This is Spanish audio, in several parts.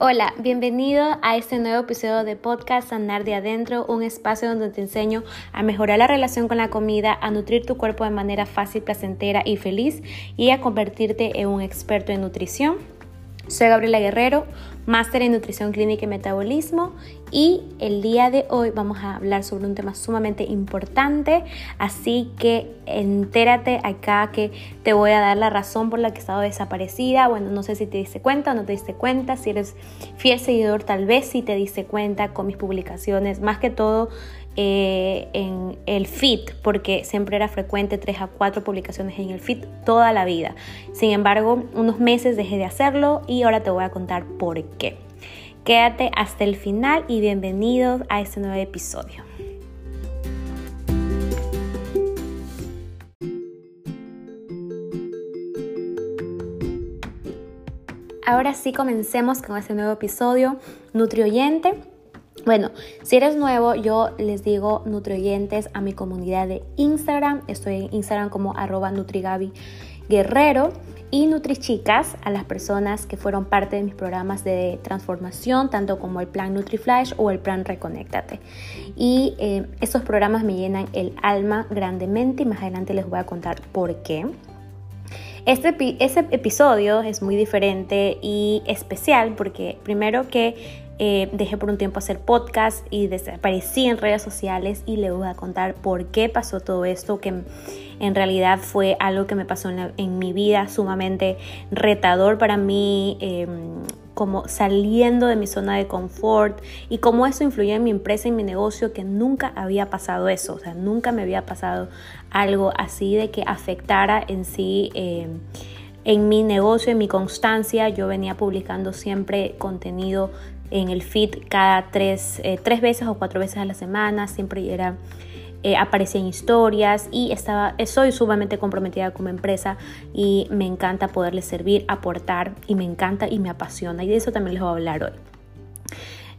Hola, bienvenido a este nuevo episodio de podcast Sanar de Adentro, un espacio donde te enseño a mejorar la relación con la comida, a nutrir tu cuerpo de manera fácil, placentera y feliz y a convertirte en un experto en nutrición. Soy Gabriela Guerrero, máster en nutrición clínica y metabolismo y el día de hoy vamos a hablar sobre un tema sumamente importante, así que entérate acá que te voy a dar la razón por la que he estado desaparecida. Bueno, no sé si te diste cuenta o no te diste cuenta, si eres fiel seguidor tal vez si te diste cuenta con mis publicaciones, más que todo eh, en el feed, porque siempre era frecuente tres a cuatro publicaciones en el feed toda la vida. Sin embargo, unos meses dejé de hacerlo y ahora te voy a contar por qué. Quédate hasta el final y bienvenidos a este nuevo episodio. Ahora sí comencemos con este nuevo episodio nutrioyente bueno, si eres nuevo, yo les digo nutrientes a mi comunidad de Instagram. Estoy en Instagram como arroba nutrigabi guerrero y NutriChicas a las personas que fueron parte de mis programas de transformación, tanto como el plan NutriFlash o el plan Reconéctate. Y eh, estos programas me llenan el alma grandemente y más adelante les voy a contar por qué. Este, episodio es muy diferente y especial porque primero que eh, dejé por un tiempo hacer podcast y desaparecí en redes sociales y le voy a contar por qué pasó todo esto, que en realidad fue algo que me pasó en, mi vida sumamente retador para mí. Em, como saliendo de mi zona de confort y cómo eso influyó en mi empresa y mi negocio que nunca había pasado eso, o sea, nunca me había pasado algo así de que afectara en sí em, en mi negocio, en mi constancia. Yo venía publicando siempre contenido en el feed cada tres, eh, tres veces o cuatro veces a la semana, siempre era, eh, aparecía en historias y estaba, soy sumamente comprometida como empresa y me encanta poderles servir, aportar y me encanta y me apasiona y de eso también les voy a hablar hoy.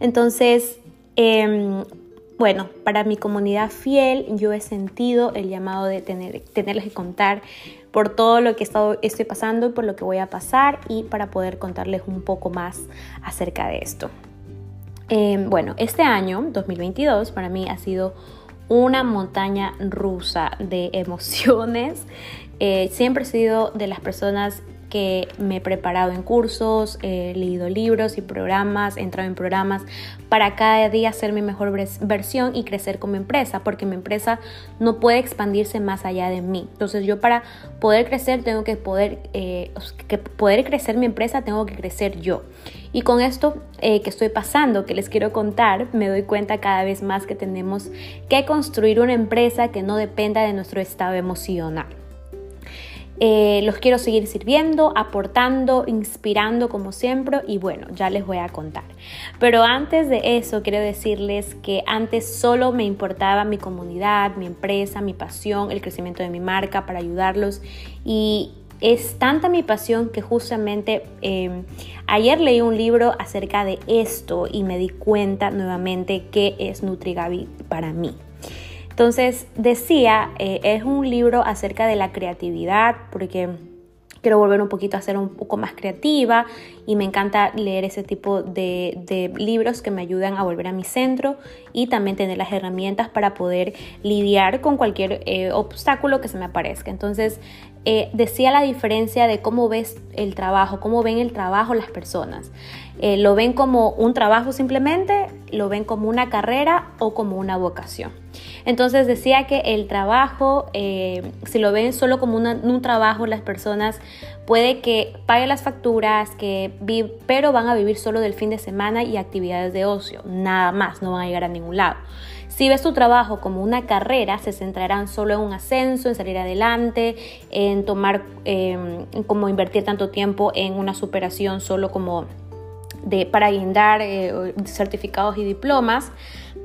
Entonces, em, bueno, para mi comunidad fiel yo he sentido el llamado de tener, tenerles que contar por todo lo que estoy pasando y por lo que voy a pasar y para poder contarles un poco más acerca de esto. Em, bueno, este año, 2022, para mí ha sido una montaña rusa de emociones. Eh, siempre he sido de las personas que me he preparado en cursos, he leído libros y programas, he entrado en programas para cada día ser mi mejor versión y crecer como empresa, porque mi empresa no puede expandirse más allá de mí. Entonces yo para poder crecer tengo que poder, eh, que poder crecer mi empresa, tengo que crecer yo. Y con esto eh, que estoy pasando, que les quiero contar, me doy cuenta cada vez más que tenemos que construir una empresa que no dependa de nuestro estado emocional. Eh, los quiero seguir sirviendo, aportando, inspirando como siempre y bueno, ya les voy a contar. Pero antes de eso, quiero decirles que antes solo me importaba mi comunidad, mi empresa, mi pasión, el crecimiento de mi marca para ayudarlos y es tanta mi pasión que justamente em, ayer leí un libro acerca de esto y me di cuenta nuevamente que es NutriGabi para mí. Entonces decía, eh, es un libro acerca de la creatividad, porque quiero volver un poquito a ser un poco más creativa y me encanta leer ese tipo de, libros que me ayudan a volver a mi centro y también tener las herramientas para poder lidiar con cualquier eh, obstáculo que se me aparezca. Entonces eh, decía la diferencia de cómo ves el trabajo, cómo ven el trabajo las personas. ¿Lo ven como un trabajo simplemente? ¿Lo ven como una carrera o como una vocación? Entonces decía que el trabajo, eh, si lo ven solo como un trabajo, las personas puede que paguen las facturas, que pero van a vivir solo del fin de semana y actividades de ocio, nada más, no van a llegar a ningún lado. Si ves tu trabajo como una carrera, se centrarán solo en un ascenso, en salir adelante, en tomar, em, como invertir tanto tiempo en una superación solo como de, para guindar eh, certificados y diplomas,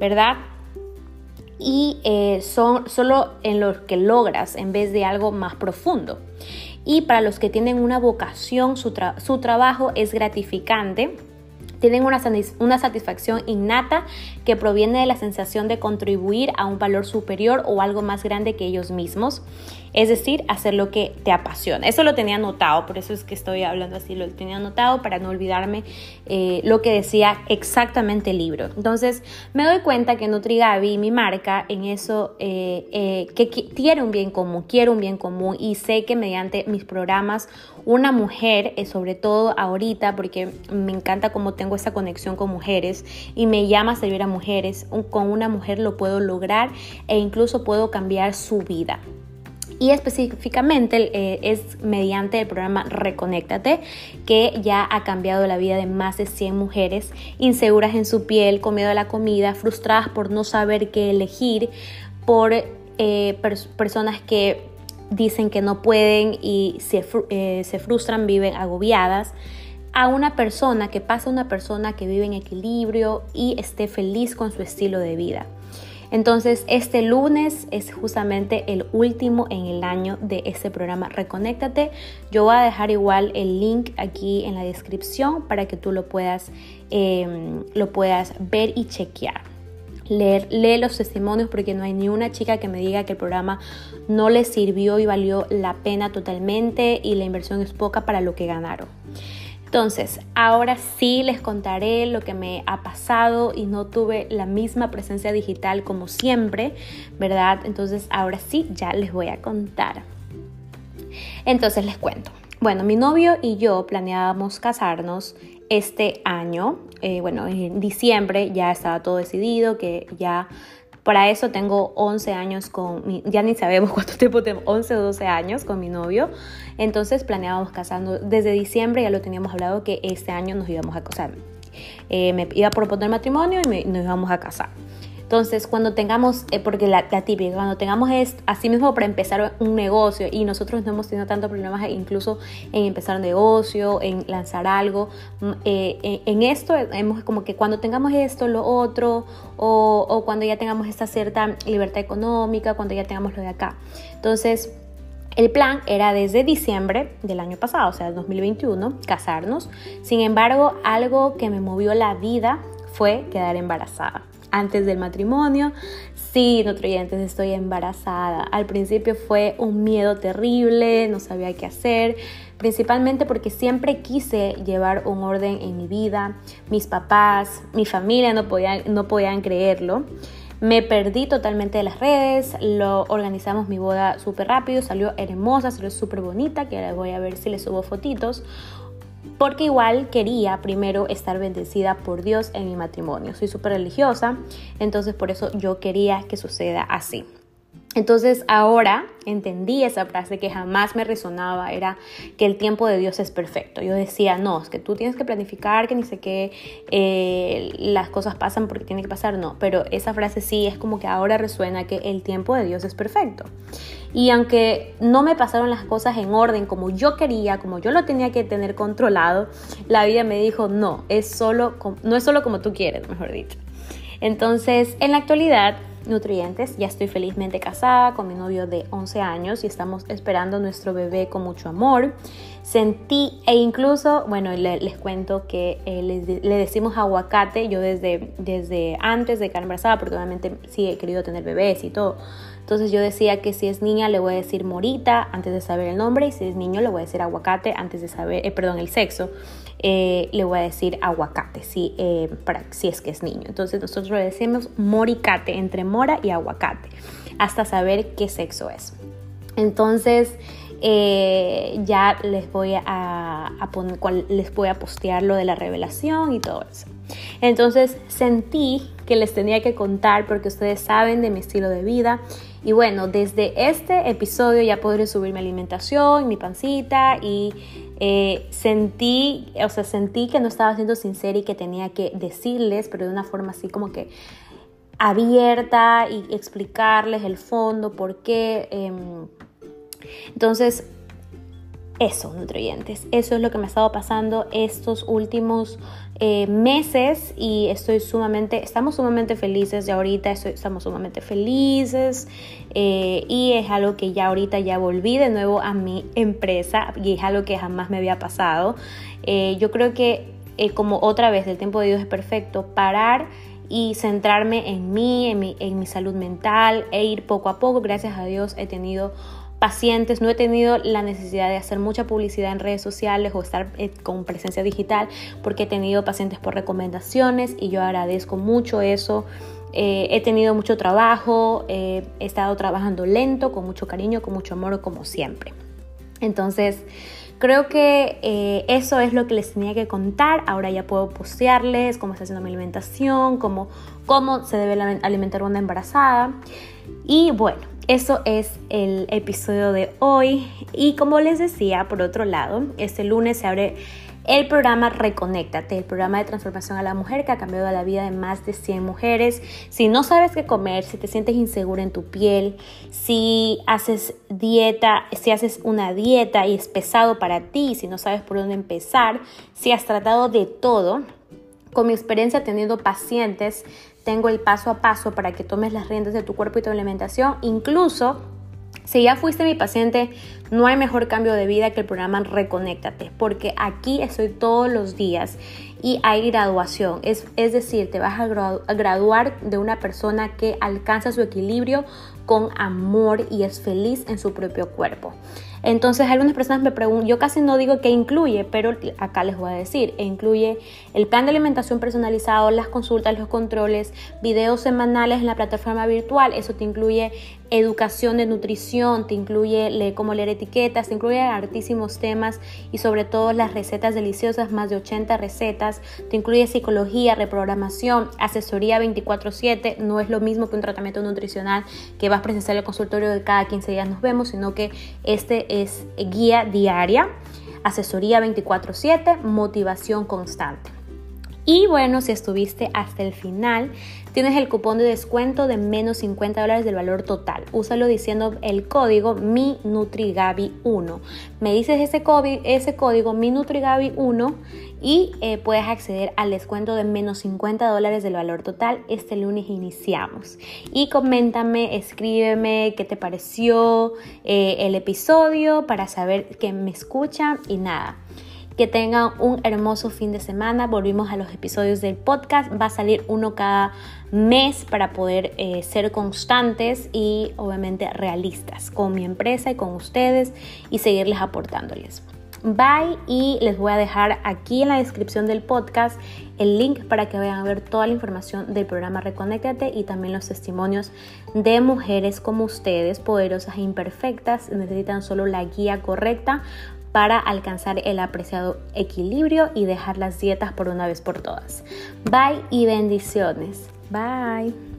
¿verdad? Y eh, son solo en lo que logras en vez de algo más profundo. Y para los que tienen una vocación, su, su trabajo es gratificante, tienen una, una, satisfacción innata que proviene de la sensación de contribuir a un valor superior o algo más grande que ellos mismos. Es decir, hacer lo que te apasiona. Eso lo tenía anotado, por eso es que estoy hablando así, lo tenía anotado para no olvidarme eh, lo que decía exactamente el libro. Entonces, me doy cuenta que NutriGabi, mi marca, en eso, eh, eh, que quiere un bien común, quiero un bien común y sé que mediante mis programas, una mujer, sobre todo ahorita, porque me encanta cómo tengo esa conexión con mujeres y me llama a servir a mujeres, con una mujer lo puedo lograr e incluso puedo cambiar su vida y específicamente eh, es mediante el programa Reconéctate que ya ha cambiado la vida de más de 100 mujeres inseguras en su piel, con miedo a la comida, frustradas por no saber qué elegir, por eh, personas que dicen que no pueden y se, eh, se frustran, viven agobiadas a una persona que pasa una persona que vive en equilibrio y esté feliz con su estilo de vida. Entonces, este lunes es justamente el último en el año de este programa Reconéctate. Yo voy a dejar igual el link aquí en la descripción para que tú lo puedas, em, lo puedas ver y chequear. Leer, lee los testimonios porque no hay ni una chica que me diga que el programa no le sirvió y valió la pena totalmente y la inversión es poca para lo que ganaron. Entonces, ahora sí les contaré lo que me ha pasado y no tuve la misma presencia digital como siempre, ¿verdad? Entonces, ahora sí, ya les voy a contar. Entonces, les cuento. Bueno, mi novio y yo planeábamos casarnos este año. Eh, bueno, en diciembre ya estaba todo decidido, que ya para eso tengo 11 años con mi, ya ni sabemos cuánto tiempo tengo, 11 o 12 años con mi novio. Entonces planeábamos casando desde diciembre, ya lo teníamos hablado que este año nos íbamos a casar. Eh, me iba a proponer matrimonio y nos íbamos a casar. Entonces, cuando tengamos, eh, porque la, típica, cuando tengamos es así mismo para empezar un negocio y nosotros no hemos tenido tantos problemas incluso en empezar un negocio, en lanzar algo, mm, eh, en, esto hemos como que cuando tengamos esto, lo otro, o, o cuando ya tengamos esta cierta libertad económica, cuando ya tengamos lo de acá. Entonces, el plan era desde diciembre del año pasado, o sea, el 2021, casarnos. Sin embargo, algo que me movió la vida fue quedar embarazada antes del matrimonio. Sí, nutrientes, estoy embarazada. Al principio fue un miedo terrible, no sabía qué hacer, principalmente porque siempre quise llevar un orden en mi vida. Mis papás, mi familia no podían, no podían creerlo. Me perdí totalmente de las redes, lo organizamos mi boda súper rápido, salió hermosa, salió súper bonita, que ahora voy a ver si le subo fotitos porque igual quería primero estar bendecida por Dios en mi matrimonio. Soy súper religiosa, entonces por eso yo quería que suceda así. Entonces ahora entendí esa frase que jamás me resonaba, era que el tiempo de Dios es perfecto. Yo decía, no, es que tú tienes que planificar, que ni sé qué, eh, las cosas pasan porque tiene que pasar, no, pero esa frase sí es como que ahora resuena que el tiempo de Dios es perfecto. Y aunque no me pasaron las cosas en orden como yo quería, como yo lo tenía que tener controlado, la vida me dijo, no, es solo, no es solo como tú quieres, mejor dicho. Entonces, en la actualidad, nutrientes. Ya estoy felizmente casada con mi novio de 11 años y estamos esperando nuestro bebé con mucho amor. Sentí e incluso, bueno, les cuento que eh, le, decimos aguacate yo desde, desde antes de quedar embarazada, porque obviamente sí he querido tener bebés y todo. Entonces yo decía que si es niña le voy a decir morita antes de saber el nombre y si es niño le voy a decir aguacate antes de saber, eh, perdón, el sexo. Eh, le voy a decir aguacate, si, eh, para, si es que es niño. Entonces nosotros le decimos moricate, entre mora y aguacate, hasta saber qué sexo es. Entonces eh, ya les voy a, poner, les voy a postear lo de la revelación y todo eso. Entonces sentí que les tenía que contar porque ustedes saben de mi estilo de vida. Y bueno, desde este episodio ya podré subir mi alimentación, mi pancita y eh, sentí, o sea, sentí que no estaba siendo sincera y que tenía que decirles, pero de una forma así como que abierta y explicarles el fondo, por qué. Em, entonces, eso, nutrientes. Eso es lo que me ha estado pasando estos últimos eh, meses y estoy sumamente, estamos sumamente felices de ahorita, estamos sumamente felices eh, y es algo que ya ahorita ya volví de nuevo a mi empresa y es algo que jamás me había pasado. Eh, yo creo que como otra vez el tiempo de Dios es perfecto, parar y centrarme en mí, en mi, en mi salud mental e ir poco a poco. Gracias a Dios he tenido pacientes, no he tenido la necesidad de hacer mucha publicidad en redes sociales o estar eh, con presencia digital porque he tenido pacientes por recomendaciones y yo agradezco mucho eso. Eh, he tenido mucho trabajo, he estado trabajando lento, con mucho cariño, con mucho amor, como siempre. Entonces, creo que eh, eso es lo que les tenía que contar. Ahora ya puedo postearles cómo está haciendo mi alimentación, cómo, cómo se debe alimentar una embarazada. Y bueno, eso es el episodio de hoy. Y como les decía, por otro lado, este lunes se abre el programa Reconéctate, el programa de transformación a la mujer que ha cambiado la vida de más de 100 mujeres. Si no sabes qué comer, si te sientes insegura en tu piel, si haces dieta, si haces una dieta y es pesado para ti, si no sabes por dónde empezar, si has tratado de todo, con mi experiencia teniendo pacientes, tengo el paso a paso para que tomes las riendas de tu cuerpo y tu alimentación, incluso si ya fuiste mi paciente, no hay mejor cambio de vida que el programa Reconéctate, porque aquí estoy todos los días y hay graduación. Es, es decir, te vas a graduar de una persona que alcanza su equilibrio con amor y es feliz en su propio cuerpo. Entonces algunas personas me preguntan, yo casi no digo qué incluye, pero acá les voy a decir, incluye el plan de alimentación personalizado, las consultas, los controles, videos semanales en la plataforma virtual, eso te incluye educación de nutrición, te incluye cómo leer etiquetas, te incluye hartísimos temas y sobre todo las recetas deliciosas, más de 80 recetas, te incluye psicología, reprogramación, asesoría 24/7, no es lo mismo que un tratamiento nutricional que vas a presenciar el consultorio de cada 15 días nos vemos, sino que este es guía diaria, asesoría 24/7, motivación constante. Y bueno, si estuviste hasta el final, tienes el cupón de descuento de menos 50 dólares del valor total. Úsalo diciendo el código MINUTRIGABI1. Me dices ese, código, ese código MINUTRIGABI1 y eh, puedes acceder al descuento de menos 50 dólares del valor total. Este lunes iniciamos. Y coméntame, escríbeme qué te pareció eh, el episodio para saber que me escuchan y nada. Que tengan un hermoso fin de semana. Volvimos a los episodios del podcast. Va a salir uno cada mes para poder eh, ser constantes y obviamente realistas con mi empresa y con ustedes y seguirles aportándoles. Bye y les voy a dejar aquí en la descripción del podcast el link para que vayan a ver toda la información del programa Reconéctate y también los testimonios de mujeres como ustedes, poderosas e imperfectas, necesitan solo la guía correcta para alcanzar el apreciado equilibrio y dejar las dietas por una vez por todas. Bye y bendiciones. Bye.